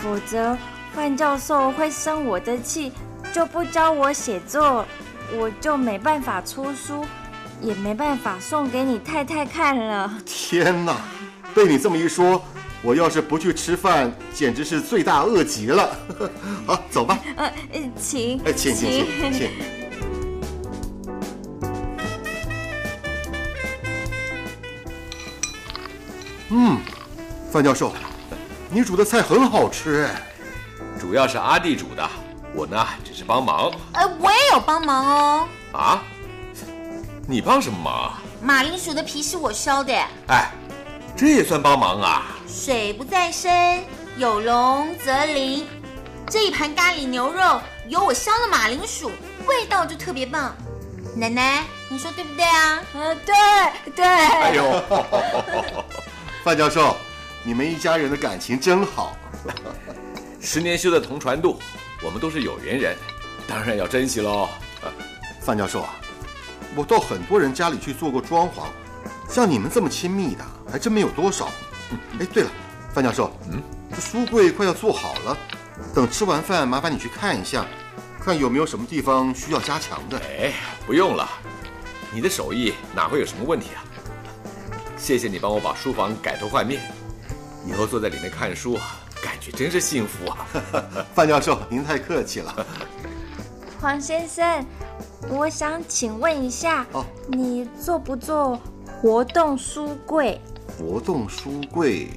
否则范教授会生我的气，就不教我写作，我就没办法出书，也没办法送给你太太看了。天哪，被你这么一说，我要是不去吃饭，简直是罪大恶极了。好，走吧。呃，请。哎，请请请嗯，范教授，你煮的菜很好吃哎。主要是阿弟煮的，我呢只是帮忙。哎，我也有帮忙哦。啊？你帮什么忙？马铃薯的皮是我削的。哎，这也算帮忙啊？水不在深，有龙则灵。这一盘咖喱牛肉有我削的马铃薯，味道就特别棒。奶奶，你说对不对啊？呃，对对。哎呦。范教授，你们一家人的感情真好。十年修得同船渡，我们都是有缘人，当然要珍惜喽。范教授啊，我到很多人家里去做过装潢，像你们这么亲密的，还真没有多少。哎，对了，范教授，嗯，这书柜快要做好了，等吃完饭，麻烦你去看一下，看有没有什么地方需要加强的。哎，不用了，你的手艺哪会有什么问题啊？谢谢你帮我把书房改头换面，以后坐在里面看书啊，感觉真是幸福啊！范教授，您太客气了。黄先生，我想请问一下，哦，你做不做活动书柜？活动书柜？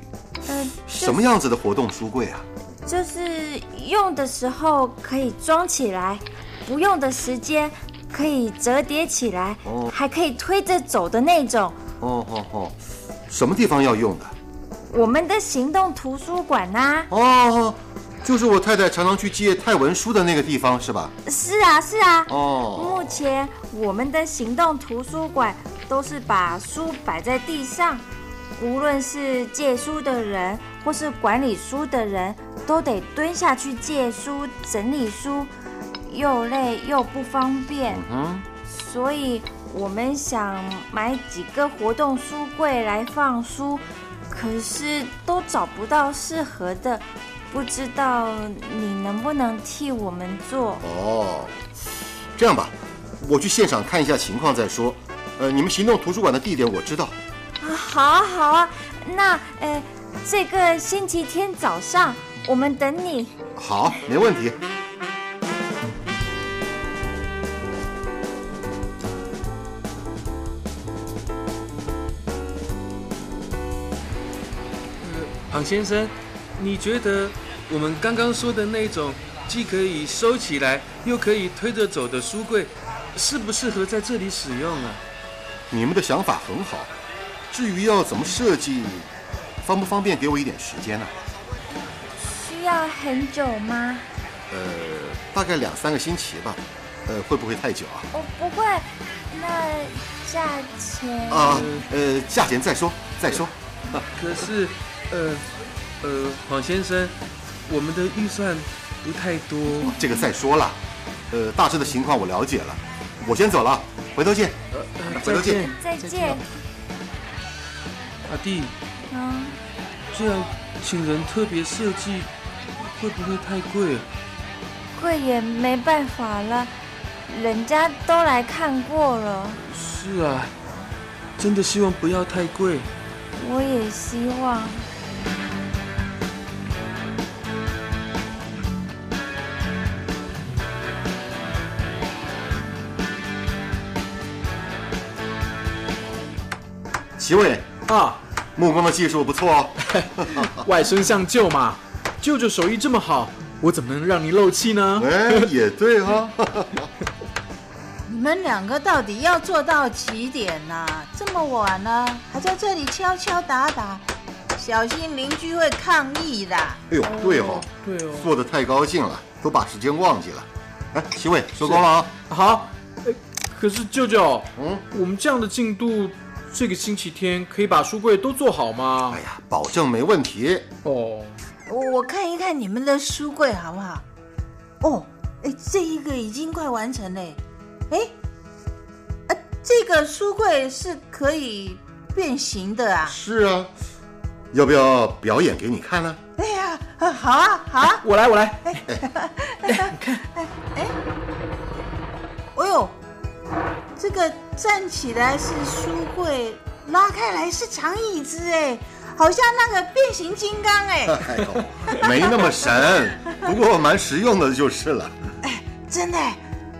呃，什么样子的活动书柜啊？就是用的时候可以装起来，不用的时间可以折叠起来，哦，还可以推着走的那种。哦哦哦，什么地方要用的？我们的行动图书馆呐。哦，就是我太太常常去借泰文书的那个地方，是吧？是啊，是啊。哦。目前我们的行动图书馆都是把书摆在地上，无论是借书的人或是管理书的人，都得蹲下去借书、整理书，又累又不方便。嗯。所以。我们想买几个活动书柜来放书，可是都找不到适合的，不知道你能不能替我们做？哦，这样吧，我去现场看一下情况再说。呃，你们行动图书馆的地点我知道。啊，好啊，好啊，那呃，这个星期天早上我们等你。好，没问题。庞先生，你觉得我们刚刚说的那种既可以收起来又可以推着走的书柜，适不适合在这里使用啊？你们的想法很好，至于要怎么设计，方不方便给我一点时间呢？需要很久吗？呃，大概两三个星期吧。呃，会不会太久啊？我不会。那价钱？啊，呃，价钱再说，再说。可是。呃，呃，黄先生，我们的预算不太多。这个再说了，呃，大致的情况我了解了，我先走了，回头见。呃，回头见，再见。阿弟，嗯，这样请人特别设计，会不会太贵？贵也没办法了，人家都来看过了。是啊，真的希望不要太贵。我也希望。齐伟啊，木工的技术不错哦。外甥像舅嘛，舅舅手艺这么好，我怎么能让你漏气呢？哎，也对哈、你们两个到底要做到几点呐、这么晚了，还在这里敲敲打打，小心邻居会抗议的。哎呦，对哦，对哦。做的太高兴了，都把时间忘记了。哎，齐伟，收工了啊。好，哎，可是舅舅，嗯，我们这样的进度，这个星期天可以把书柜都做好吗？哎呀，保证没问题。哦，我看一看你们的书柜好不好？哦，哎，这一个已经快完成了。哎，啊，这个书柜是可以变形的啊。是啊，要不要表演给你看呢？哎呀，啊好啊，好啊。我来，我来。哎，看，哎，哎，哎呦，这个站起来是书柜，拉开来是长椅子，哎，好像那个变形金刚，哎，哎呦，没那么神，不过蛮实用的就是了。哎真的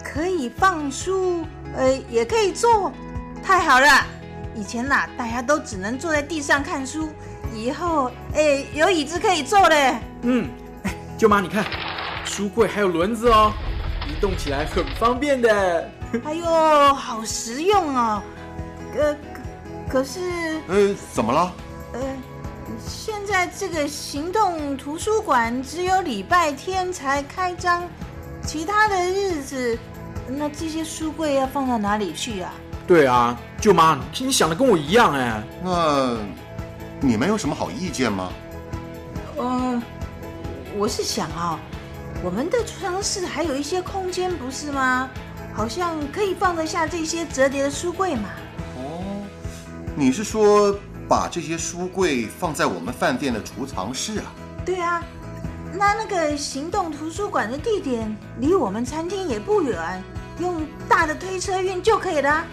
可以放书，呃，也可以坐，太好了。以前呐、大家都只能坐在地上看书，以后，哎，有椅子可以坐嘞。嗯，哎，舅妈，你看，书柜还有轮子哦，移动起来很方便的。哎呦，好实用哦。呃，可可是，呃，怎么了？呃，现在这个行动图书馆只有礼拜天才开张，其他的日子，那这些书柜要放到哪里去啊？对啊，舅妈，你想的跟我一样哎。那你们有什么好意见吗？嗯、我是想啊、我们的储藏室还有一些空间，不是吗？好像可以放得下这些折叠的书柜嘛。哦，你是说把这些书柜放在我们饭店的储藏室啊？对啊，那那个行动图书馆的地点离我们餐厅也不远，用大的推车运就可以了啊。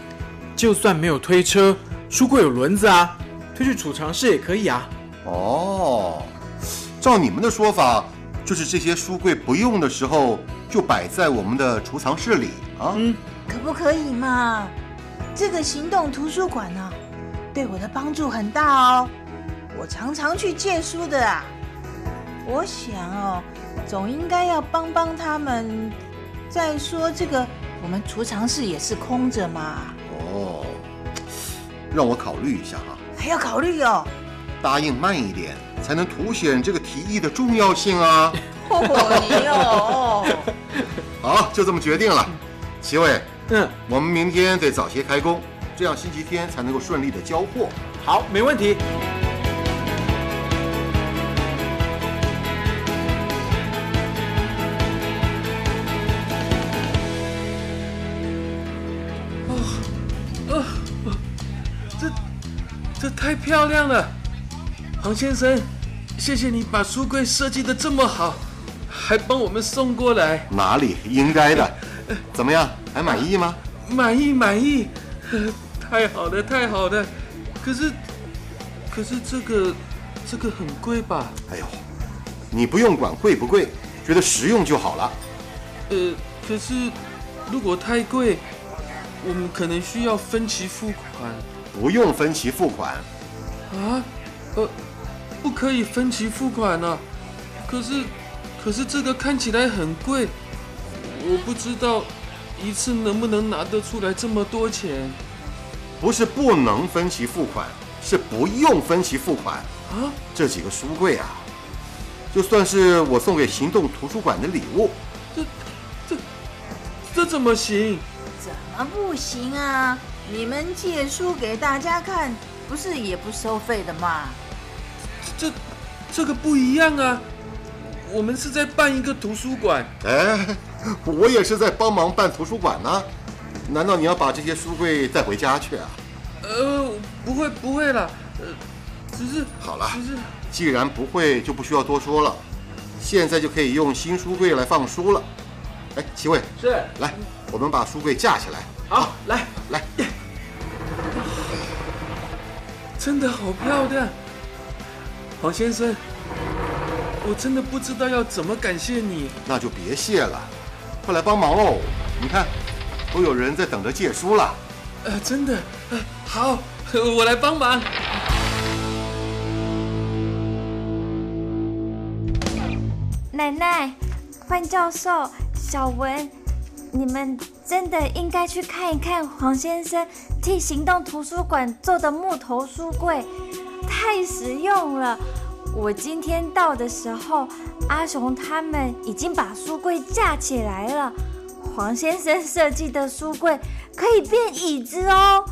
就算没有推车，书柜有轮子啊，推去储藏室也可以啊。哦，照你们的说法，就是这些书柜不用的时候，就摆在我们的储藏室里啊。嗯，可不可以嘛？这个行动图书馆呢、对我的帮助很大哦。我常常去借书的啊。我想哦，总应该要帮帮他们。再说这个，我们储藏室也是空着嘛，哦，让我考虑一下哈、还要考虑哦。答应慢一点，才能凸显这个提议的重要性啊。哦，你哦，好，就这么决定了。齐伟，嗯，我们明天得早些开工，这样星期天才能够顺利的交货。好，没问题。这这太漂亮了，黄先生，谢谢你把书柜设计的这么好，还帮我们送过来，哪里应该的？怎么样，还满意吗？满意满意，呃太好了太好了。可是可是这个这个很贵吧？哎呦，你不用管贵不贵，觉得实用就好了。呃，可是如果太贵，我们可能需要分期付款不用分期付款，啊？呃，不可以分期付款啊？可是可是这个看起来很贵，我不知道一次能不能拿得出来这么多钱不是不能分期付款，是不用分期付款。啊？这几个书柜啊，就算是我送给行动图书馆的礼物。这这这怎么行？怎么不行啊？你们借书给大家看，不是也不收费的吗？这这个不一样啊！我们是在办一个图书馆，哎，我也是在帮忙办图书馆呢。难道你要把这些书柜带回家去啊？呃，不会不会啦，呃，只是好了，只是既然不会，就不需要多说了。现在就可以用新书柜来放书了。哎，齐伟，是，来，我们把书柜架起来。好，来来，真的好漂亮，黄先生，我真的不知道要怎么感谢你。那就别谢了，快来帮忙哦！你看，都有人在等着借书了。呃，真的，呃，好，我来帮忙。奶奶、范教授、小文，你们真的应该去看一看黄先生替行动图书馆做的木头书柜，太实用了。我今天到的时候，阿雄他们已经把书柜架起来了。黄先生设计的书柜可以变椅子哦，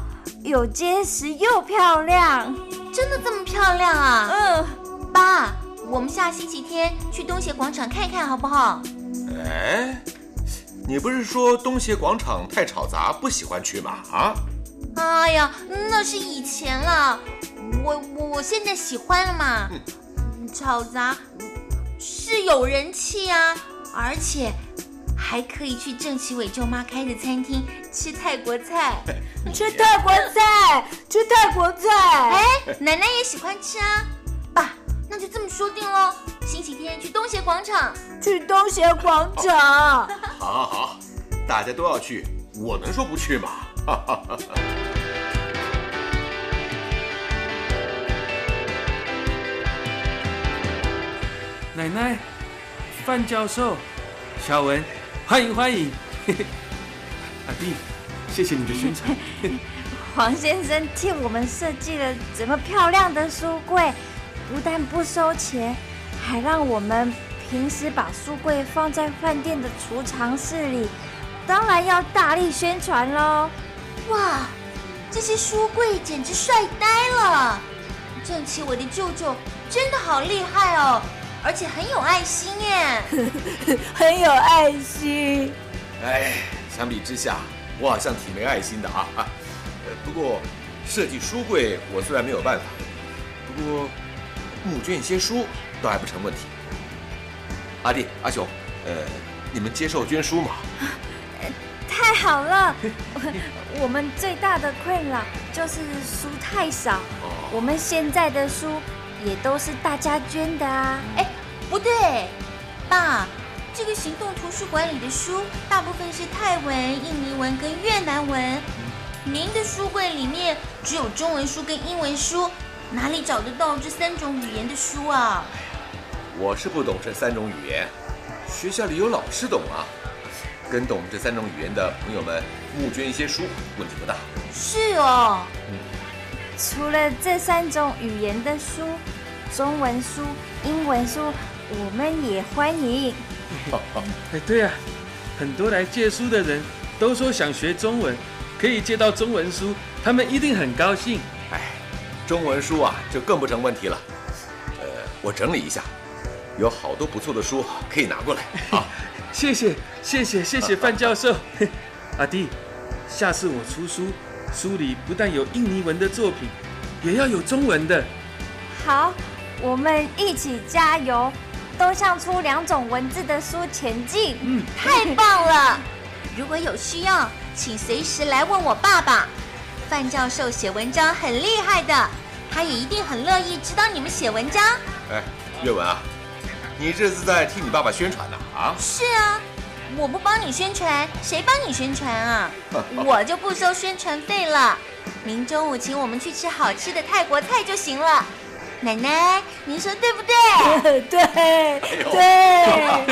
又结实又漂亮。真的这么漂亮啊？嗯，爸，我们下星期天去东协广场看看好不好？哎，你不是说东协广场太吵杂，不喜欢去吗？啊？哎呀，那是以前了，我我我现在喜欢了嘛。吵杂是有人气啊，而且还可以去郑启伟舅妈开的餐厅吃泰国菜，吃泰国菜，吃泰国菜。哎，奶奶也喜欢吃啊。爸，那就这么说定喽，星期天去东协广场，去东协广场。好，好，好，大家都要去，我能说不去吗？哈哈哈奶奶、范教授、小文，欢迎欢迎！阿弟，谢谢你的宣传。黄先生替我们设计了这么漂亮的书柜，不但不收钱，还让我们平时把书柜放在饭店的储藏室里，当然要大力宣传喽！哇，这些书柜简直帅呆了！正奇，我的舅舅真的好厉害哦！而且很有爱心耶，很有爱心。哎，相比之下，我好像挺没爱心的啊。呃，不过设计书柜我虽然没有办法，不过募捐一些书倒还不成问题。阿弟、阿雄，呃，你们接受捐书吗？太好了，我们最大的困扰就是书太少，我们现在的书。也都是大家捐的啊！哎，不对，爸，这个行动图书馆里的书大部分是泰文、印尼文跟越南文，您的书柜里面只有中文书跟英文书，哪里找得到这三种语言的书啊？我是不懂这三种语言，学校里有老师懂啊。跟懂这三种语言的朋友们募捐一些书，问题不大。是哦。除了这三种语言的书，中文书、英文书，我们也欢迎。哎，对啊，很多来借书的人都说想学中文，可以借到中文书，他们一定很高兴。哎，中文书啊，就更不成问题了。呃，我整理一下，有好多不错的书可以拿过来。好，谢谢，谢谢，谢谢范教授。阿弟，下次我出书。书里不但有印尼文的作品，也要有中文的。好，我们一起加油，都向出两种文字的书前进。嗯，太棒了！如果有需要，请随时来问我爸爸。范教授写文章很厉害的，他也一定很乐意指导你们写文章。哎，岳文啊，你这是在替你爸爸宣传呢？啊？是啊。我不帮你宣传，谁帮你宣传啊？我就不收宣传费了。明中午请我们去吃好吃的泰国菜就行了。奶奶，您说对不对？对 对。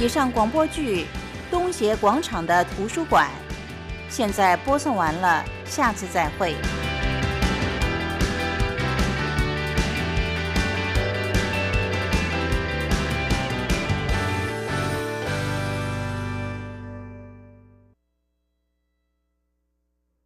以上广播剧《东协广场的图书馆》。现在播送完了，下次再会。